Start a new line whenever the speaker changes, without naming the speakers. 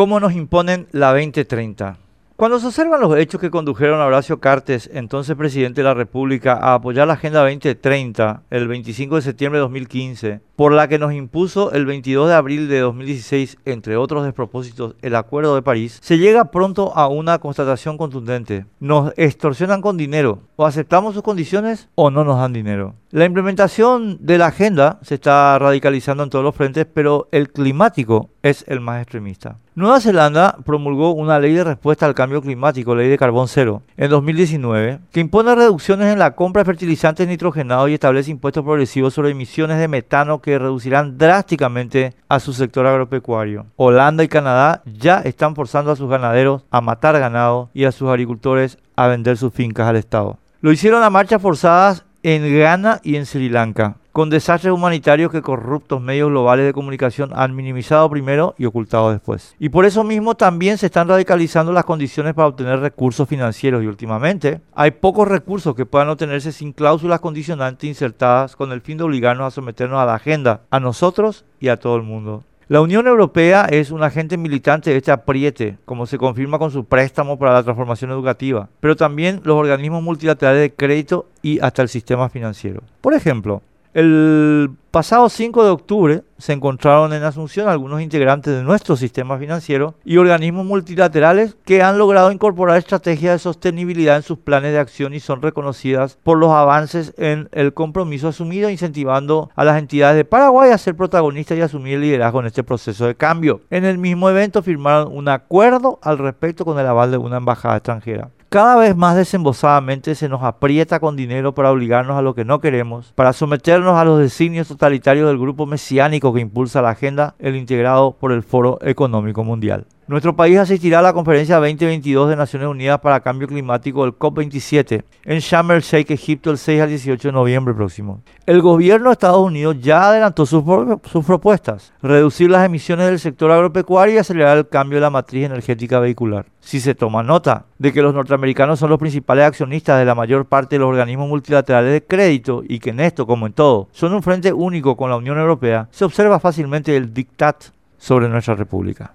¿Cómo nos imponen la 2030? Cuando se observan los hechos que condujeron a Horacio Cartes, entonces presidente de la República, a apoyar la Agenda 2030 el 25 de septiembre de 2015, por la que nos impuso el 22 de abril de 2016, entre otros despropósitos, el Acuerdo de París, se llega pronto a una constatación contundente. Nos extorsionan con dinero, o aceptamos sus condiciones o no nos dan dinero. La implementación de la agenda se está radicalizando en todos los frentes, pero el climático es el más extremista. Nueva Zelanda promulgó una ley de respuesta al cambio climático, ley de carbón cero, en 2019, que impone reducciones en la compra de fertilizantes nitrogenados y establece impuestos progresivos sobre emisiones de metano que reducirán drásticamente a su sector agropecuario. Holanda y Canadá ya están forzando a sus ganaderos a matar ganado y a sus agricultores a vender sus fincas al Estado. Lo hicieron a marchas forzadas en Ghana y en Sri Lanka, con desastres humanitarios que corruptos medios globales de comunicación han minimizado primero y ocultado después. Y por eso mismo también se están radicalizando las condiciones para obtener recursos financieros y últimamente hay pocos recursos que puedan obtenerse sin cláusulas condicionantes insertadas con el fin de obligarnos a someternos a la agenda, a nosotros y a todo el mundo. La Unión Europea es un agente militante de este apriete, como se confirma con su préstamo para la transformación educativa, pero también los organismos multilaterales de crédito y hasta el sistema financiero. Por ejemplo, el pasado 5 de octubre se encontraron en Asunción algunos integrantes de nuestro sistema financiero y organismos multilaterales que han logrado incorporar estrategias de sostenibilidad en sus planes de acción y son reconocidas por los avances en el compromiso asumido, incentivando a las entidades de Paraguay a ser protagonistas y asumir el liderazgo en este proceso de cambio. En el mismo evento firmaron un acuerdo al respecto con el aval de una embajada extranjera. Cada vez más desembosadamente se nos aprieta con dinero para obligarnos a lo que no queremos, para someternos a los designios totalitarios del grupo mesiánico que impulsa la agenda, el integrado por el Foro Económico Mundial. Nuestro país asistirá a la conferencia 2022 de Naciones Unidas para Cambio Climático, el COP27, en Sharm el Sheikh, Egipto, el 6 al 18 de noviembre próximo. El gobierno de Estados Unidos ya adelantó sus, sus propuestas, reducir las emisiones del sector agropecuario y acelerar el cambio de la matriz energética vehicular. Si se toma nota de que los norteamericanos son los principales accionistas de la mayor parte de los organismos multilaterales de crédito y que en esto, como en todo, son un frente único con la Unión Europea, se observa fácilmente el dictat sobre nuestra república.